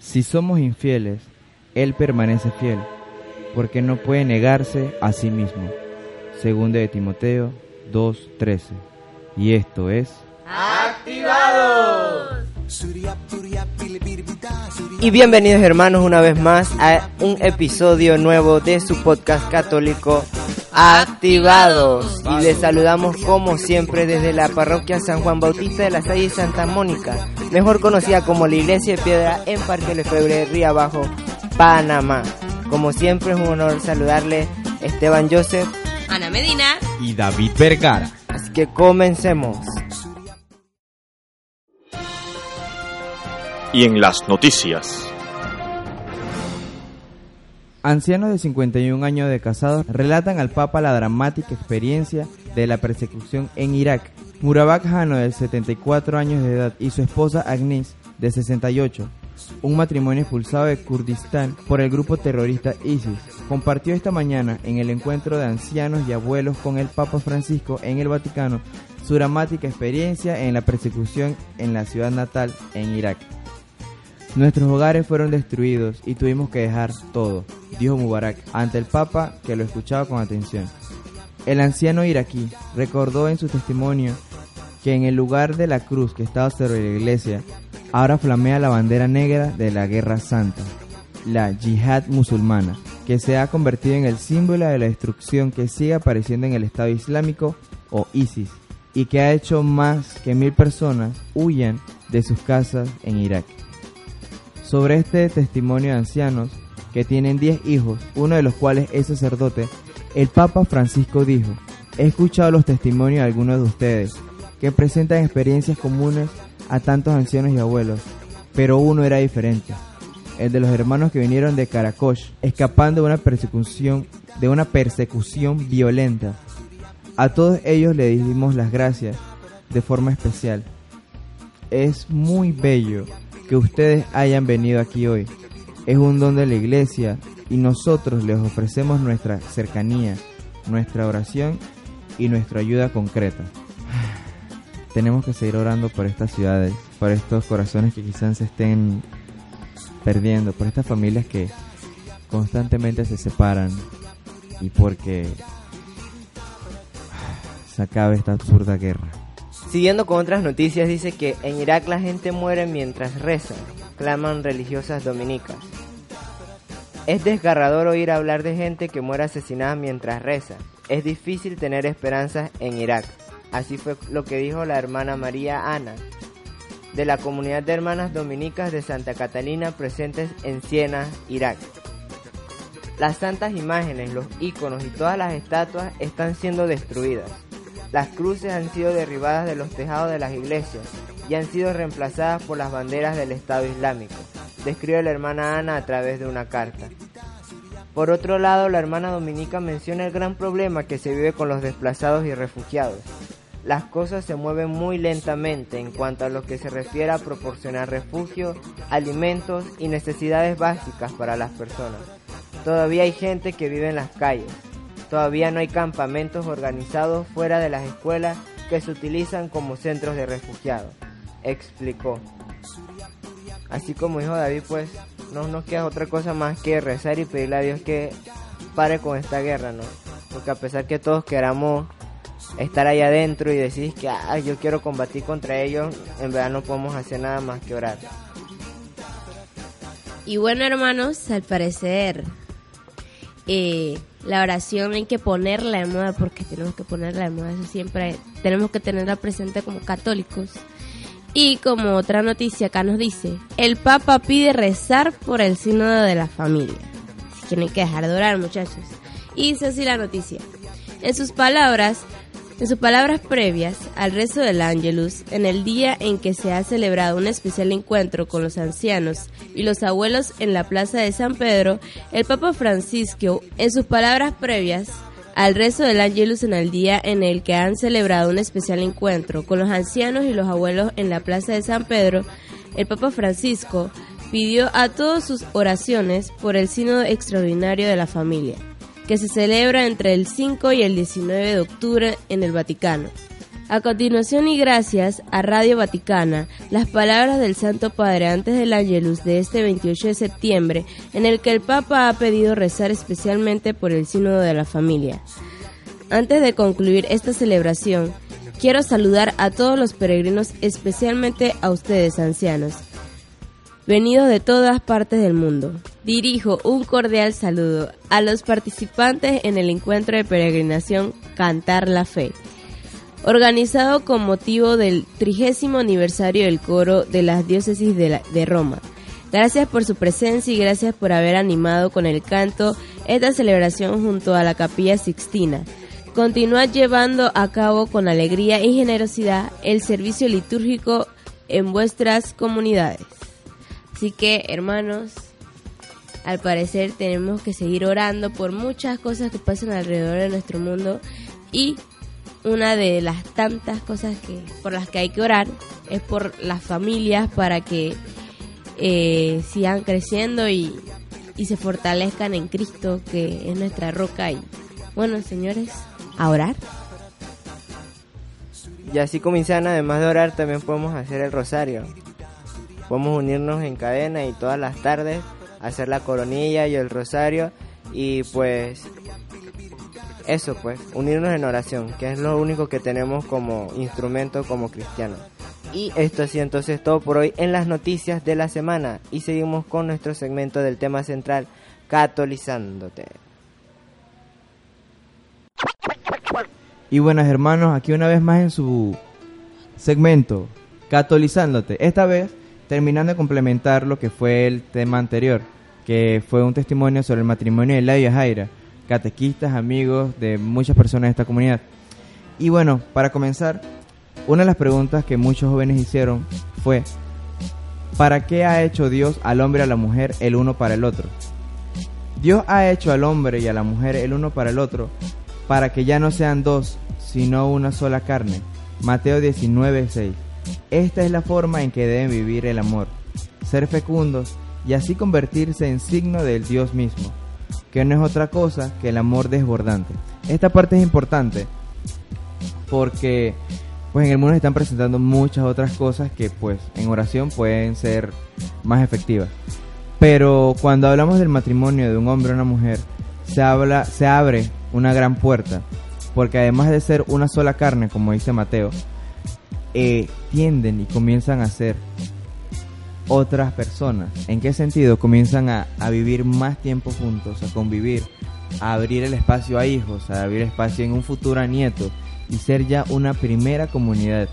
Si somos infieles, Él permanece fiel, porque no puede negarse a sí mismo. Segundo de Timoteo 2.13. Y esto es... ¡Activados! Y bienvenidos hermanos una vez más a un episodio nuevo de su podcast católico Activados. Y les saludamos como siempre desde la parroquia San Juan Bautista de la Salle Santa Mónica, mejor conocida como la Iglesia de Piedra en Parque Lefebvre, Río Abajo, Panamá. Como siempre es un honor saludarle Esteban Joseph, Ana Medina y David Vergara. Así que comencemos. Y en las noticias. Ancianos de 51 años de casados relatan al Papa la dramática experiencia de la persecución en Irak. Murabak Hano, de 74 años de edad, y su esposa Agnes, de 68, un matrimonio expulsado de Kurdistán por el grupo terrorista ISIS, compartió esta mañana en el encuentro de ancianos y abuelos con el Papa Francisco en el Vaticano su dramática experiencia en la persecución en la ciudad natal en Irak. Nuestros hogares fueron destruidos y tuvimos que dejar todo, dijo Mubarak ante el Papa que lo escuchaba con atención. El anciano iraquí recordó en su testimonio que en el lugar de la cruz que estaba sobre la iglesia, ahora flamea la bandera negra de la Guerra Santa, la yihad musulmana, que se ha convertido en el símbolo de la destrucción que sigue apareciendo en el Estado Islámico o ISIS y que ha hecho más que mil personas huyan de sus casas en Irak. Sobre este testimonio de ancianos que tienen 10 hijos, uno de los cuales es sacerdote, el Papa Francisco dijo, he escuchado los testimonios de algunos de ustedes que presentan experiencias comunes a tantos ancianos y abuelos, pero uno era diferente, el de los hermanos que vinieron de Karakosh, escapando de una persecución, de una persecución violenta. A todos ellos le dimos las gracias de forma especial. Es muy bello que ustedes hayan venido aquí hoy. Es un don de la iglesia y nosotros les ofrecemos nuestra cercanía, nuestra oración y nuestra ayuda concreta. Tenemos que seguir orando por estas ciudades, por estos corazones que quizás se estén perdiendo, por estas familias que constantemente se separan y porque se acabe esta absurda guerra. Siguiendo con otras noticias, dice que en Irak la gente muere mientras reza, claman religiosas dominicas. Es desgarrador oír hablar de gente que muere asesinada mientras reza. Es difícil tener esperanzas en Irak. Así fue lo que dijo la hermana María Ana, de la comunidad de hermanas dominicas de Santa Catalina presentes en Siena, Irak. Las santas imágenes, los íconos y todas las estatuas están siendo destruidas. Las cruces han sido derribadas de los tejados de las iglesias y han sido reemplazadas por las banderas del Estado Islámico, describe la hermana Ana a través de una carta. Por otro lado, la hermana Dominica menciona el gran problema que se vive con los desplazados y refugiados. Las cosas se mueven muy lentamente en cuanto a lo que se refiere a proporcionar refugio, alimentos y necesidades básicas para las personas. Todavía hay gente que vive en las calles, Todavía no hay campamentos organizados fuera de las escuelas que se utilizan como centros de refugiados, explicó. Así como dijo David, pues no nos queda otra cosa más que rezar y pedirle a Dios que pare con esta guerra, ¿no? Porque a pesar que todos queramos estar ahí adentro y decir que yo quiero combatir contra ellos, en verdad no podemos hacer nada más que orar. Y bueno, hermanos, al parecer eh, la oración hay que ponerla de moda porque tenemos que ponerla de moda, eso siempre tenemos que tenerla presente como católicos. Y como otra noticia acá nos dice, el Papa pide rezar por el sínodo de la familia. Así que que dejar de orar muchachos. Y dice así la noticia. En sus palabras, En sus palabras previas al rezo del Ángelus, en el día en que se ha celebrado un especial encuentro con los ancianos y los abuelos en la plaza de San Pedro, el Papa Francisco, en sus palabras previas al rezo del Ángelus en el día en el que han celebrado un especial encuentro con los ancianos y los abuelos en la plaza de San Pedro, el Papa Francisco pidió a todos sus oraciones por el Sínodo Extraordinario de la Familia que se celebra entre el 5 y el 19 de octubre en el Vaticano. A continuación y gracias a Radio Vaticana, las palabras del Santo Padre antes del Angelus de este 28 de septiembre, en el que el Papa ha pedido rezar especialmente por el sínodo de la familia. Antes de concluir esta celebración, quiero saludar a todos los peregrinos, especialmente a ustedes ancianos, venidos de todas partes del mundo. Dirijo un cordial saludo a los participantes en el encuentro de peregrinación Cantar la Fe, organizado con motivo del trigésimo aniversario del coro de las diócesis de, Roma. Gracias por su presencia y gracias por haber animado con el canto esta celebración junto a la Capilla Sixtina. Continúa llevando a cabo con alegría y generosidad el servicio litúrgico en vuestras comunidades. Así que, hermanos, al parecer tenemos que seguir orando por muchas cosas que pasan alrededor de nuestro mundo y una de las tantas cosas que por las que hay que orar es por las familias para que eh, sigan creciendo y, se fortalezcan en Cristo que es nuestra roca y bueno señores a orar. Y así como Insana, además de orar también podemos hacer el rosario Podemos unirnos en cadena y todas las tardes hacer la coronilla y el rosario y pues eso pues, unirnos en oración, que es lo único que tenemos como instrumento como cristianos. Y esto así entonces todo por hoy en las noticias de la semana y seguimos con nuestro segmento del tema central, catolizándote. Y buenas hermanos, aquí una vez más en su segmento, catolizándote. Esta vez terminando de complementar lo que fue el tema anterior, que fue un testimonio sobre el matrimonio de Laia Jaira, catequistas, amigos de muchas personas de esta comunidad. Y bueno, para comenzar, una de las preguntas que muchos jóvenes hicieron fue, ¿para qué ha hecho Dios al hombre y a la mujer el uno para el otro? Dios ha hecho al hombre y a la mujer el uno para el otro para que ya no sean dos, sino una sola carne. Mateo 19, 6. Esta es la forma en que deben vivir el amor, ser fecundos y así convertirse en signo del Dios mismo, que no es otra cosa que el amor desbordante. Esta parte es importante porque pues en el mundo se están presentando muchas otras cosas que pues en oración pueden ser más efectivas. Pero cuando hablamos del matrimonio de un hombre y una mujer, se habla se abre una gran puerta, porque además de ser una sola carne, como dice Mateo, eh, tienden y comienzan a ser otras personas. ¿En qué sentido? Comienzan a, vivir más tiempo juntos, a convivir, a abrir el espacio a hijos, a abrir espacio en un futuro a nietos y ser ya una primera comunidad,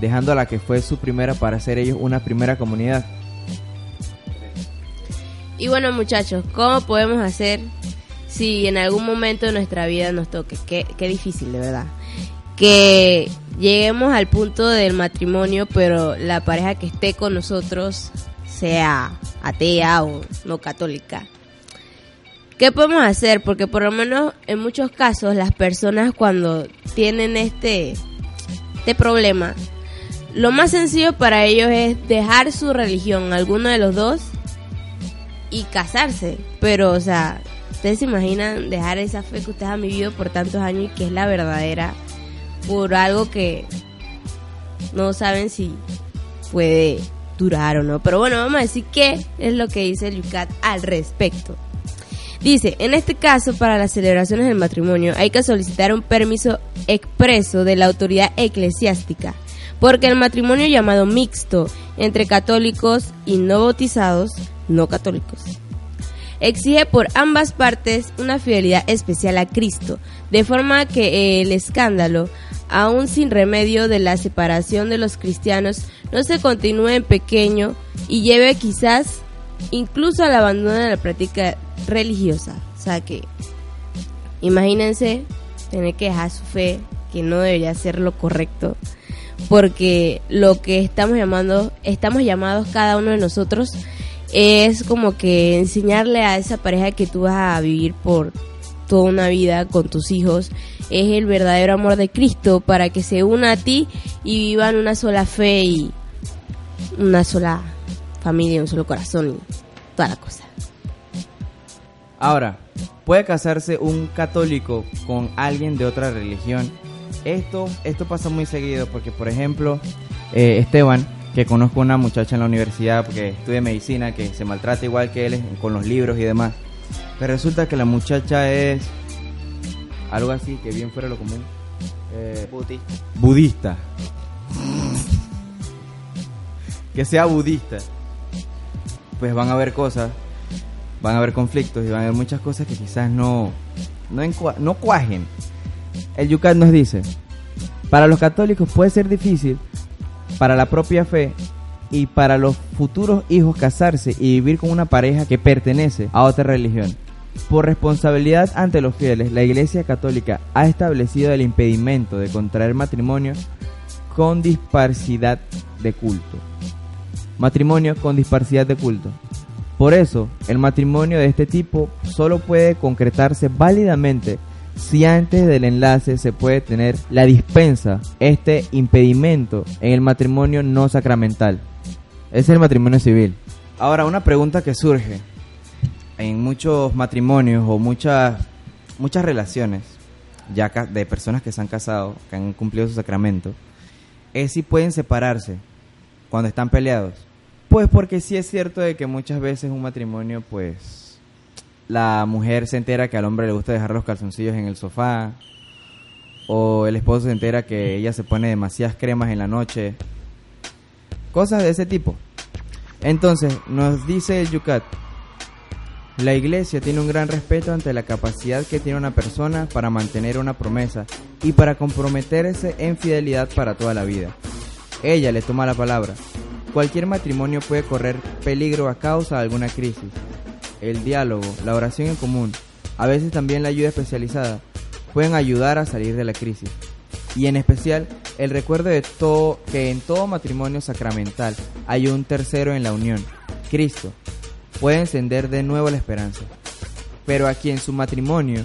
dejando a la que fue su primera para ser ellos una primera comunidad. Y bueno muchachos, ¿cómo podemos hacer si en algún momento de nuestra vida nos toque? Qué, qué difícil, de verdad. Que lleguemos al punto del matrimonio, pero la pareja que esté con nosotros sea atea o no católica. ¿Qué podemos hacer? Porque por lo menos en muchos casos las personas cuando tienen este, este problema, lo más sencillo para ellos es dejar su religión, alguno de los dos, y casarse. Pero, o sea, ustedes se imaginan dejar esa fe que ustedes han vivido por tantos años y que es la verdadera por algo que no saben si puede durar o no. Pero bueno, vamos a decir qué es lo que dice el Yucat al respecto. Dice, en este caso, para las celebraciones del matrimonio hay que solicitar un permiso expreso de la autoridad eclesiástica, porque el matrimonio llamado mixto entre católicos y no bautizados, no católicos, exige por ambas partes una fidelidad especial a Cristo, de forma que el escándalo aún sin remedio de la separación de los cristianos, no se continúe en pequeño y lleve quizás incluso al abandono de la práctica religiosa. O sea que, imagínense tener que dejar su fe, que no debería ser lo correcto, porque lo que estamos llamando, estamos llamados cada uno de nosotros es como que enseñarle a esa pareja que tú vas a vivir por toda una vida con tus hijos es el verdadero amor de Cristo para que se una a ti y vivan una sola fe y una sola familia, un solo corazón y toda la cosa. Ahora, ¿puede casarse un católico con alguien de otra religión? Esto, esto pasa muy seguido porque, por ejemplo, eh, Esteban, que conozco una muchacha en la universidad porque estudia medicina, que se maltrata igual que él con los libros y demás. Pero resulta que la muchacha es algo así, que bien fuera lo común. Eh, Budista. budista. que sea budista. Pues van a haber cosas, van a haber conflictos y van a haber muchas cosas que quizás no, no, no cuajen. El Yucat nos dice, para los católicos puede ser difícil, para la propia fe y para los futuros hijos casarse y vivir con una pareja que pertenece a otra religión. Por responsabilidad ante los fieles, la Iglesia Católica ha establecido el impedimento de contraer matrimonio con disparidad de culto. Matrimonio con disparidad de culto. Por eso, el matrimonio de este tipo solo puede concretarse válidamente si antes del enlace se puede tener la dispensa, este impedimento en el matrimonio no sacramental. Es el matrimonio civil. Ahora, una pregunta que surge en muchos matrimonios o muchas muchas relaciones ya de personas que se han casado, que han cumplido su sacramento, es si pueden separarse cuando están peleados. Pues porque sí es cierto de que muchas veces un matrimonio, pues la mujer se entera que al hombre le gusta dejar los calzoncillos en el sofá, o el esposo se entera que ella se pone demasiadas cremas en la noche, cosas de ese tipo. Entonces, nos dice Yucat, la iglesia tiene un gran respeto ante la capacidad que tiene una persona para mantener una promesa y para comprometerse en fidelidad para toda la vida. Ella le toma la palabra. Cualquier matrimonio puede correr peligro a causa de alguna crisis. El diálogo, la oración en común, a veces también la ayuda especializada, pueden ayudar a salir de la crisis. Y en especial, el recuerdo de todo que en todo matrimonio sacramental hay un tercero en la unión, Cristo, puede encender de nuevo la esperanza. Pero a quien su matrimonio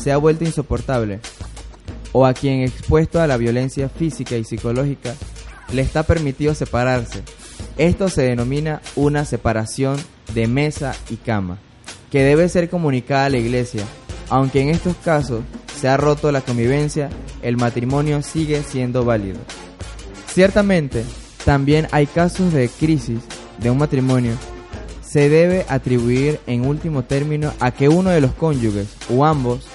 se ha vuelto insoportable, o a quien expuesto a la violencia física y psicológica, le está permitido separarse. Esto se denomina una separación de mesa y cama, que debe ser comunicada a la iglesia. Aunque en estos casos se ha roto la convivencia, el matrimonio sigue siendo válido. Ciertamente, también hay casos de crisis de un matrimonio. Se debe atribuir en último término a que uno de los cónyuges o ambos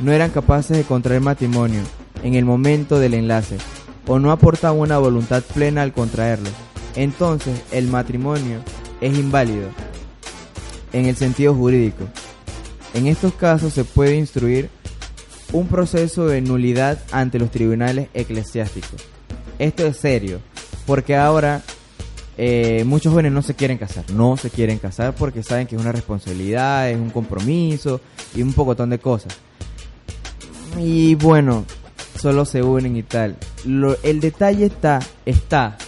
no eran capaces de contraer matrimonio en el momento del enlace o no aportaban una voluntad plena al contraerlo. Entonces el matrimonio es inválido en el sentido jurídico. En estos casos se puede instruir un proceso de nulidad ante los tribunales eclesiásticos. Esto es serio, porque ahora eh, muchos jóvenes no se quieren casar, no se quieren casar porque saben que es una responsabilidad, es un compromiso y un pocotón de cosas. Y bueno, solo se unen y tal. El detalle está, está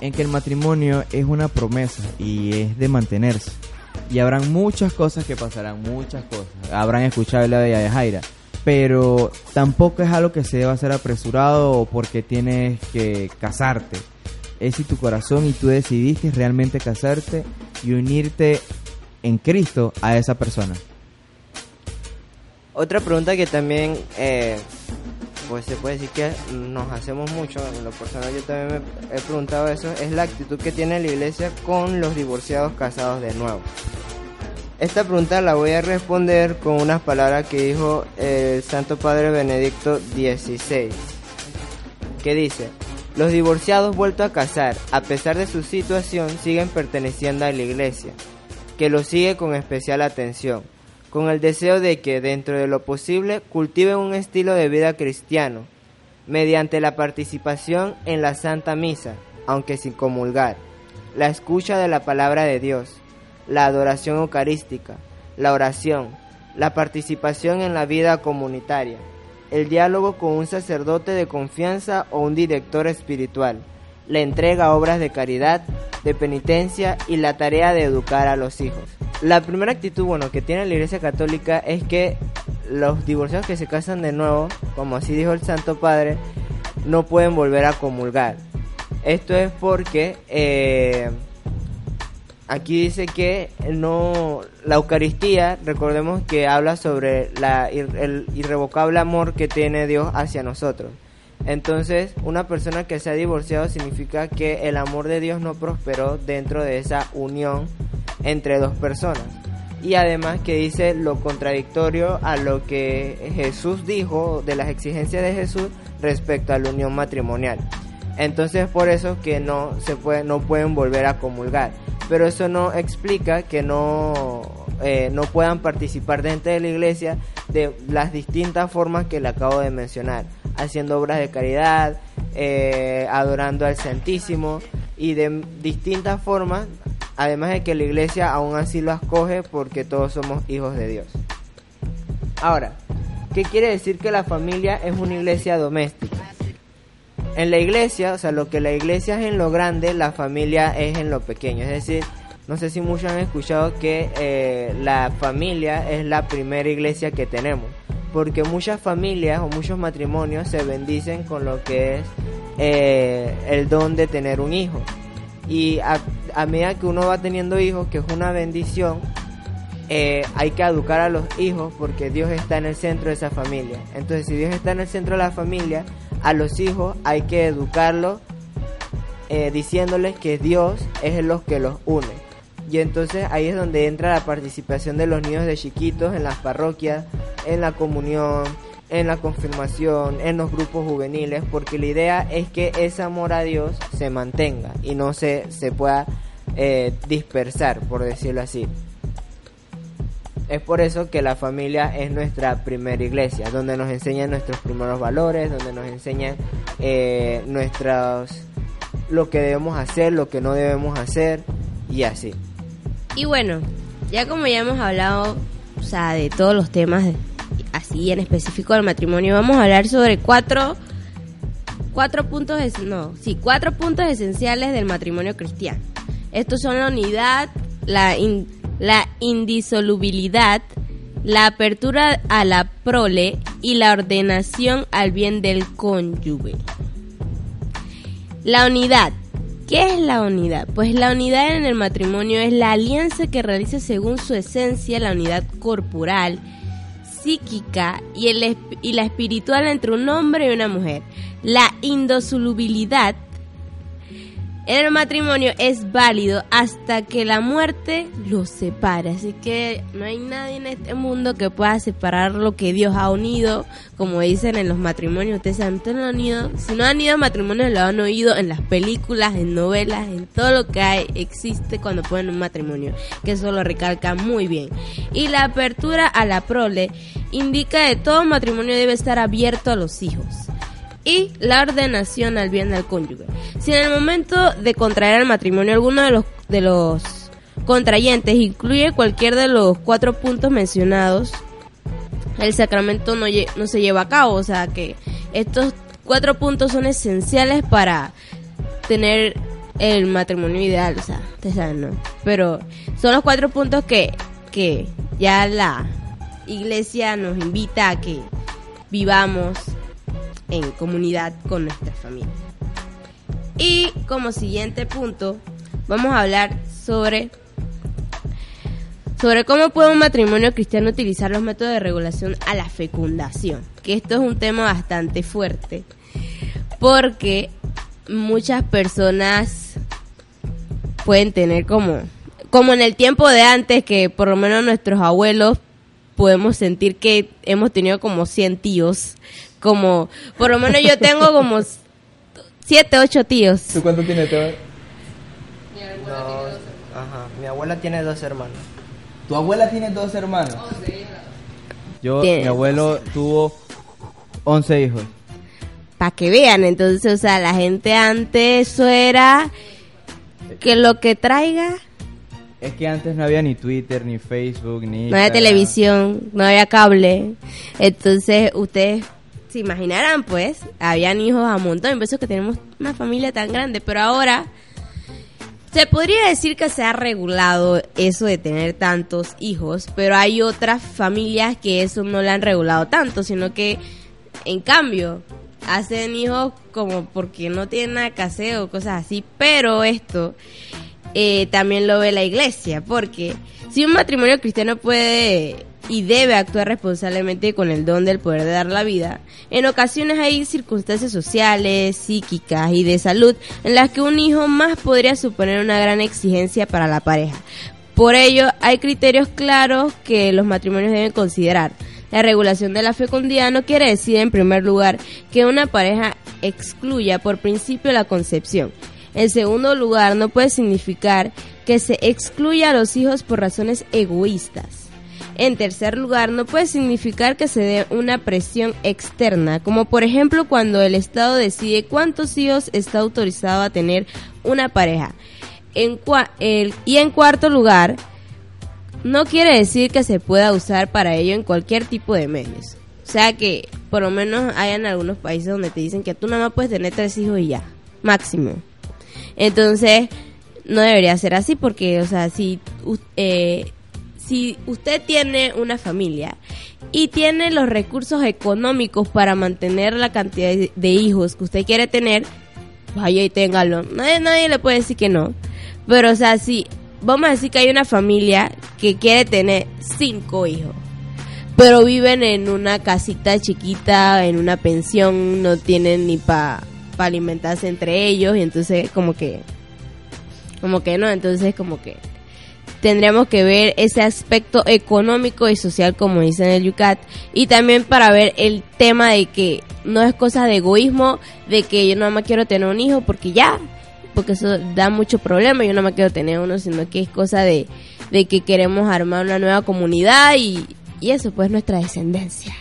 en que el matrimonio es una promesa y es de mantenerse. Y habrán muchas cosas que pasarán, muchas cosas. Habrán escuchado la de Jaira. Pero tampoco es algo que se deba hacer apresurado porque tienes que casarte. Es si tu corazón y tú decidiste realmente casarte y unirte en Cristo a esa persona. Otra pregunta que también, eh, pues se puede decir que nos hacemos mucho, en lo personal yo también me he preguntado eso, es la actitud que tiene la iglesia con los divorciados casados de nuevo. Esta pregunta la voy a responder con unas palabras que dijo el Santo Padre Benedicto XVI, que dice, los divorciados vueltos a casar, a pesar de su situación, siguen perteneciendo a la iglesia, que los sigue con especial atención con el deseo de que, dentro de lo posible, cultiven un estilo de vida cristiano, mediante la participación en la Santa Misa, aunque sin comulgar, la escucha de la palabra de Dios, la adoración eucarística, la oración, la participación en la vida comunitaria, el diálogo con un sacerdote de confianza o un director espiritual, la entrega obras de caridad, de penitencia y la tarea de educar a los hijos. La primera actitud bueno que tiene la Iglesia Católica es que los divorciados que se casan de nuevo, como así dijo el Santo Padre, no pueden volver a comulgar. Esto es porque eh, aquí dice que no la Eucaristía, recordemos que habla sobre el irrevocable amor que tiene Dios hacia nosotros. Entonces, una persona que se ha divorciado significa que el amor de Dios no prosperó dentro de esa unión entre dos personas. Y además que dice lo contradictorio a lo que Jesús dijo de las exigencias de Jesús respecto a la unión matrimonial. Entonces por eso que no se puede, no pueden volver a comulgar. Pero eso no explica que no, eh, no puedan participar dentro de la iglesia de las distintas formas que le acabo de mencionar haciendo obras de caridad, eh, adorando al Santísimo y de distintas formas, además de que la iglesia aún así lo escoge porque todos somos hijos de Dios. Ahora, ¿qué quiere decir que la familia es una iglesia doméstica? En la iglesia, o sea, lo que la iglesia es en lo grande, la familia es en lo pequeño. Es decir, no sé si muchos han escuchado que eh, la familia es la primera iglesia que tenemos porque muchas familias o muchos matrimonios se bendicen con lo que es eh, el don de tener un hijo. Y a, medida que uno va teniendo hijos, que es una bendición, eh, hay que educar a los hijos porque Dios está en el centro de esa familia. Entonces, si Dios está en el centro de la familia, a los hijos hay que educarlos eh, diciéndoles que Dios es el que los une. Y entonces ahí es donde entra la participación de los niños de chiquitos en las parroquias, en la comunión, en la confirmación, en los grupos juveniles, porque la idea es que ese amor a Dios se mantenga y no se, se pueda eh, dispersar, por decirlo así. Es por eso que la familia es nuestra primera iglesia, donde nos enseñan nuestros primeros valores, donde nos enseñan eh, nuestros, lo que debemos hacer, lo que no debemos hacer y así. Y bueno, ya como ya hemos hablado, o sea, de todos los temas así en específico del matrimonio, vamos a hablar sobre cuatro cuatro puntos, no, sí, cuatro puntos esenciales del matrimonio cristiano. Estos son la unidad, la, la indisolubilidad, la apertura a la prole y la ordenación al bien del cónyuge. La unidad ¿Qué es la unidad? Pues la unidad en el matrimonio es la alianza que realiza según su esencia la unidad corporal, psíquica y, el, y la espiritual entre un hombre y una mujer. La indosolubilidad el matrimonio es válido hasta que la muerte los separe. Así que no hay nadie en este mundo que pueda separar lo que Dios ha unido. Como dicen en los matrimonios, ustedes han ido. Si no han ido a matrimonios, lo han oído en las películas, en novelas, en todo lo que existe cuando ponen un matrimonio. Que eso lo recalca muy bien. Y la apertura a la prole indica que todo matrimonio debe estar abierto a los hijos y la ordenación al bien del cónyuge. Si en el momento de contraer el matrimonio alguno de los, de los contrayentes incluye cualquier de los cuatro puntos mencionados, el sacramento no, se lleva a cabo. O sea que estos cuatro puntos son esenciales para tener el matrimonio ideal. O sea, ustedes saben, ¿no? Pero son los cuatro puntos que, que ya la iglesia nos invita a que vivamos en comunidad con nuestra familia. Y como siguiente punto, vamos a hablar sobre sobre cómo puede un matrimonio cristiano utilizar los métodos de regulación a la fecundación, que esto es un tema bastante fuerte, porque muchas personas pueden tener como como en el tiempo de antes que por lo menos nuestros abuelos podemos sentir que hemos tenido como 100 tíos como, por lo menos yo tengo como siete, ocho tíos. ¿Tú cuánto tienes, Teo? Mi abuela, tiene dos, ajá, mi abuela tiene dos hermanos. ¿Tu abuela tiene dos hermanos? Yo, mi abuelo tuvo once hijos. Para que vean, entonces, o sea, la gente antes eso era que lo que traiga es que antes no había ni Twitter, ni Facebook, ni... No había televisión, no había cable. Entonces, ustedes se imaginarán, pues, habían hijos a montón, por eso que tenemos una familia tan grande, pero ahora se podría decir que se ha regulado eso de tener tantos hijos, pero hay otras familias que eso no lo han regulado tanto, sino que en cambio hacen hijos como porque no tienen nada que o cosas así, pero esto eh, también lo ve la iglesia, porque si un matrimonio cristiano puede y debe actuar responsablemente con el don del poder de dar la vida, en ocasiones hay circunstancias sociales, psíquicas y de salud en las que un hijo más podría suponer una gran exigencia para la pareja. Por ello, hay criterios claros que los matrimonios deben considerar. La regulación de la fecundidad no quiere decir, en primer lugar, que una pareja excluya por principio la concepción. En segundo lugar, no puede significar que se excluya a los hijos por razones egoístas. En tercer lugar, no puede significar que se dé una presión externa, como por ejemplo cuando el Estado decide cuántos hijos está autorizado a tener una pareja. Y en cuarto lugar, no quiere decir que se pueda usar para ello en cualquier tipo de medios. O sea que por lo menos hay en algunos países donde te dicen que tú nada más puedes tener tres hijos y ya, máximo. Entonces, no debería ser así porque, o sea, si eh, si usted tiene una familia y tiene los recursos económicos para mantener la cantidad de hijos que usted quiere tener, vaya y téngalo. Nadie, nadie le puede decir que no. Pero, o sea, si vamos a decir que hay una familia que quiere tener cinco hijos, pero viven en una casita chiquita, en una pensión, no tienen ni para alimentarse entre ellos, y entonces, como que, como que no, entonces, como que tendríamos que ver ese aspecto económico y social como dice en el Yucat. Y también para ver el tema de que no es cosa de egoísmo de que yo no más quiero tener un hijo porque ya porque eso da mucho problema. Yo no más quiero tener uno sino que es cosa de, de que queremos armar una nueva comunidad y, y eso pues nuestra descendencia.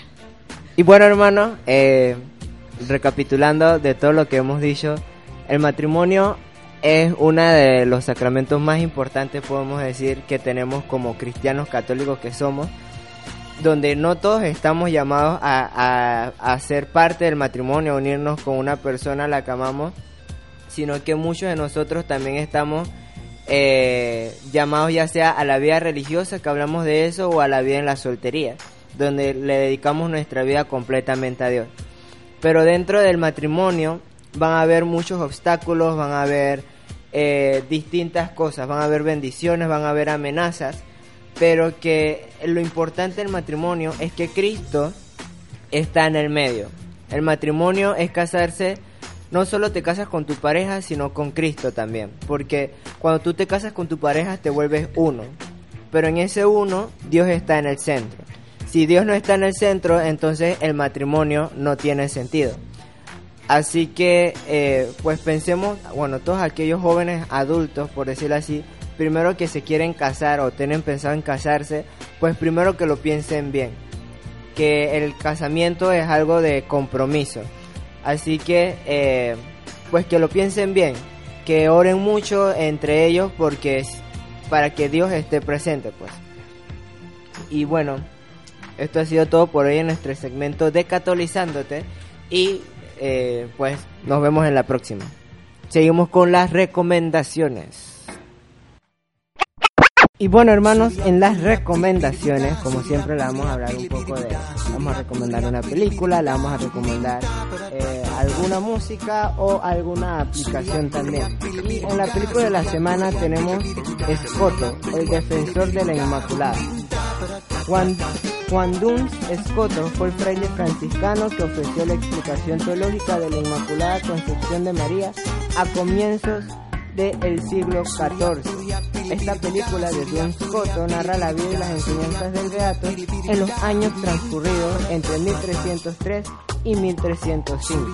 Y bueno hermano eh, recapitulando de todo lo que hemos dicho el matrimonio es uno de los sacramentos más importantes, podemos decir, que tenemos como cristianos católicos que somos, donde no todos estamos llamados a, a, ser parte del matrimonio, a unirnos con una persona a la que amamos, sino que muchos de nosotros también estamos eh, llamados ya sea a la vida religiosa, que hablamos de eso, o a la vida en la soltería, donde le dedicamos nuestra vida completamente a Dios. Pero dentro del matrimonio van a haber muchos obstáculos, van a haber eh, distintas cosas, van a haber bendiciones, van a haber amenazas, pero que lo importante del matrimonio es que Cristo está en el medio. El matrimonio es casarse, no solo te casas con tu pareja, sino con Cristo también, porque cuando tú te casas con tu pareja te vuelves uno, pero en ese uno Dios está en el centro. Si Dios no está en el centro, entonces el matrimonio no tiene sentido. Así que, eh, pues pensemos, bueno, todos aquellos jóvenes adultos, por decirlo así, primero que se quieren casar o tienen pensado en casarse, pues primero que lo piensen bien. Que el casamiento es algo de compromiso. Así que, eh, pues que lo piensen bien. Que oren mucho entre ellos porque es para que Dios esté presente, pues. Y bueno, esto ha sido todo por hoy en nuestro segmento de Catolizándote. Y eh, pues nos vemos en la próxima. Seguimos con las recomendaciones. Y bueno hermanos, en las recomendaciones, como siempre, le vamos a hablar un poco de, vamos a recomendar una película, le vamos a recomendar eh, alguna música o alguna aplicación también. Y en la película de la semana tenemos Escoto, el defensor de la Inmaculada. Juan, Juan Duns Escoto fue el fraile franciscano que ofreció la explicación teológica de la Inmaculada Concepción de María a comienzos del siglo XIV. Esta película de Duns Escoto narra la vida y las enseñanzas del Beato en los años transcurridos entre 1303 y 1305.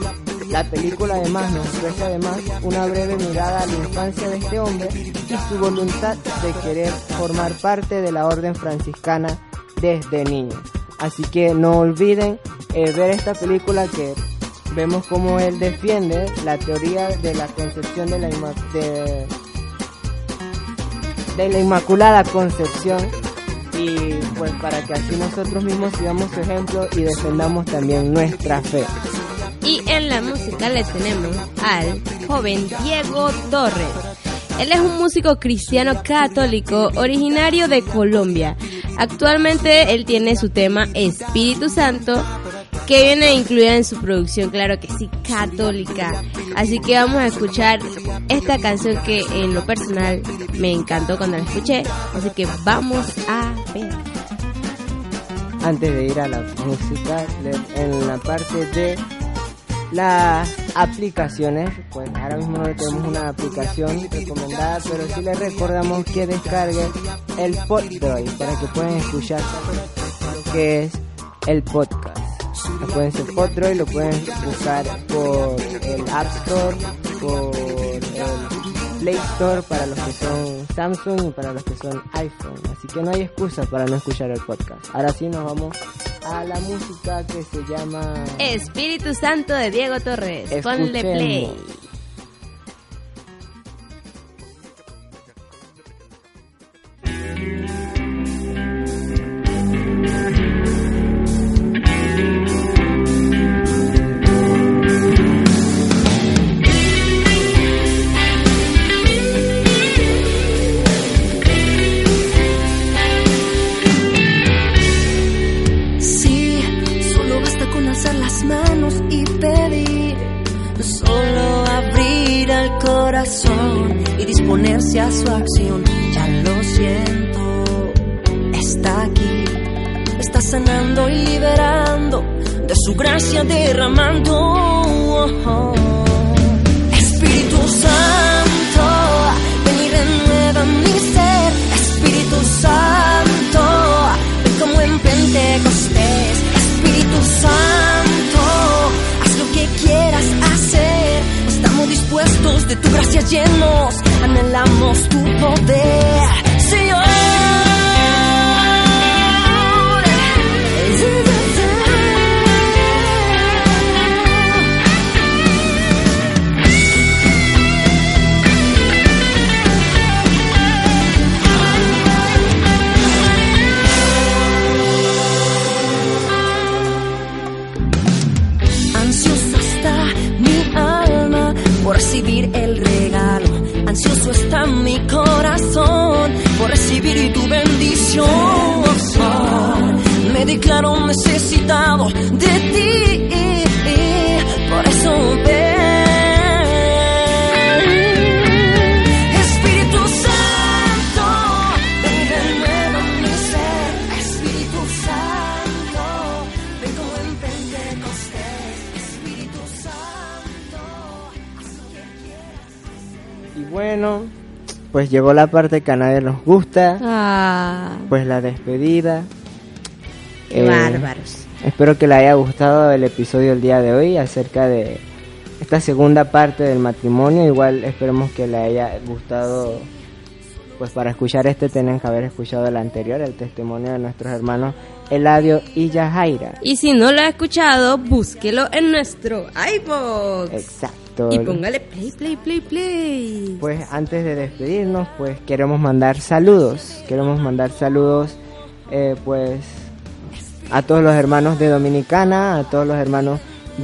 La película además nos ofrece además una breve mirada a la infancia de este hombre y su voluntad de querer formar parte de la orden franciscana desde niño. Así que no olviden eh, ver esta película que vemos como él defiende la teoría de la concepción de la, de, de la Inmaculada Concepción y pues para que así nosotros mismos sigamos su ejemplo y defendamos también nuestra fe. Y en la música le tenemos al joven Diego Torres. Él es un músico cristiano católico originario de Colombia. Actualmente él tiene su tema Espíritu Santo que viene incluida en su producción, claro que sí, católica. Así que vamos a escuchar esta canción que en lo personal me encantó cuando la escuché. Así que vamos a ver. Antes de ir a la música, en la parte de las aplicaciones, pues ahora mismo no tenemos una aplicación recomendada, pero sí les recordamos que descarguen el Podroid para que puedan escuchar que es el podcast. Ser Podroid, lo pueden buscar por el App Store, por el Play Store para los que son Samsung y para los que son iPhone. Así que no hay excusa para no escuchar el podcast. Ahora sí nos vamos a la música que se llama... Espíritu Santo de Diego Torres. Ponle Escuchemos. play. Disponerse a su acción. Ya lo siento, está aquí. Está sanando y liberando, de su gracia derramando. Espíritu Santo, ven y renueva mi ser. Espíritu Santo, ven como en Pentecostés. Espíritu Santo, haz lo que quieras hacer. Estamos dispuestos de tu gracia llenos, anhelamos tu poder. Llegó la parte que a nadie nos gusta, Ah, pues la despedida. qué Eh, bárbaros. Espero que le haya gustado el episodio del día de hoy acerca de esta segunda parte del matrimonio. Igual esperemos que le haya gustado. Pues para escuchar este tienen que haber escuchado el anterior, el testimonio de nuestros hermanos Eladio y Yajaira. Y si no lo ha escuchado, búsquelo en nuestro iPod. Exacto. Y póngale play, play, play, play. Pues antes de despedirnos, pues queremos mandar saludos. Queremos mandar saludos, eh, pues, a todos los hermanos de Dominicana, a todos los hermanos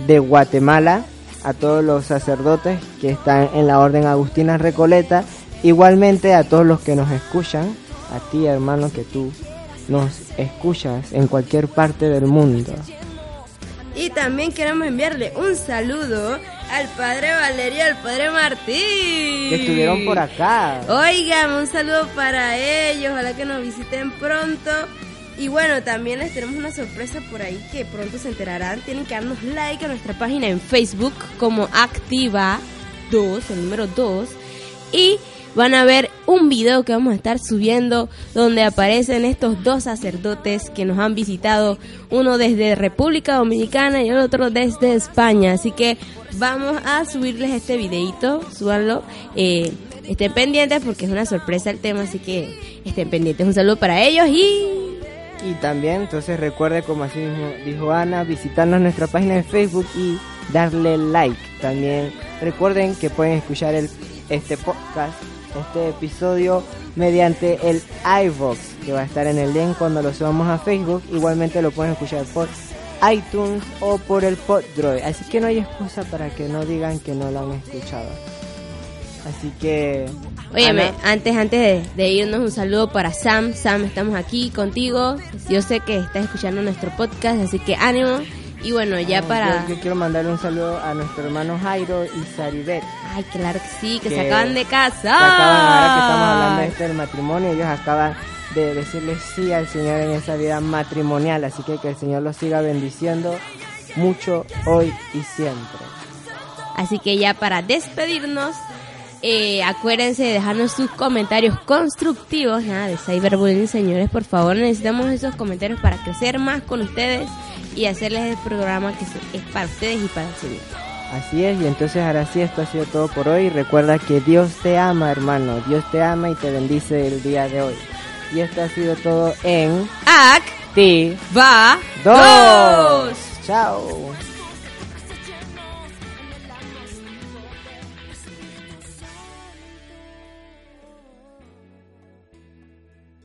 de Guatemala, a todos los sacerdotes que están en la Orden Agustina Recoleta, igualmente a todos los que nos escuchan, a ti hermano que tú nos escuchas en cualquier parte del mundo. Y también queremos enviarle un saludo al padre Valerio y al padre Martín. Que estuvieron por acá. Oigan, un saludo para ellos, ojalá que nos visiten pronto. Y bueno, también les tenemos una sorpresa por ahí que pronto se enterarán. Tienen que darnos like a nuestra página en Facebook como Activa 2, el número 2. Y van a ver un video que vamos a estar subiendo donde aparecen estos dos sacerdotes que nos han visitado, uno desde República Dominicana y el otro desde España. Así que vamos a subirles este videito, súbanlo. Eh, estén pendientes porque es una sorpresa el tema, así que estén pendientes. Un saludo para ellos y... Y también, entonces recuerde, como así mismo dijo Ana, visitarnos nuestra página de Facebook y darle like. También recuerden que pueden escuchar el, este podcast, este episodio mediante el iVox, que va a estar en el link cuando lo subamos a Facebook. Igualmente lo pueden escuchar por iTunes o por el Poddroid. Así que no hay excusa para que no digan que no lo han escuchado. Así que... Óyeme, antes, antes de, de irnos, un saludo para Sam. Sam, estamos aquí contigo. Yo sé que estás escuchando nuestro podcast, así que ánimo. Y bueno, ya yo- para... Yo, quiero mandarle un saludo a nuestro hermano Jairo y Saribet. Ay, claro que sí, que, que se acaban de casar. acaban, ahora que estamos hablando de esto del matrimonio, ellos acaban de decirle sí al Señor en esa vida matrimonial, así que que el Señor los siga bendiciendo mucho hoy y siempre. Así que ya para despedirnos, eh, acuérdense de dejarnos sus comentarios constructivos, nada de cyberbullying, señores, por favor, necesitamos esos comentarios para crecer más con ustedes y hacerles el programa que es para ustedes y para el Señor. Así es, y entonces ahora sí, esto ha sido todo por hoy. Recuerda que Dios te ama, hermano, Dios te ama y te bendice el día de hoy. Y esto ha sido todo en ¡Ac! ti ¡Va! dos. Chao.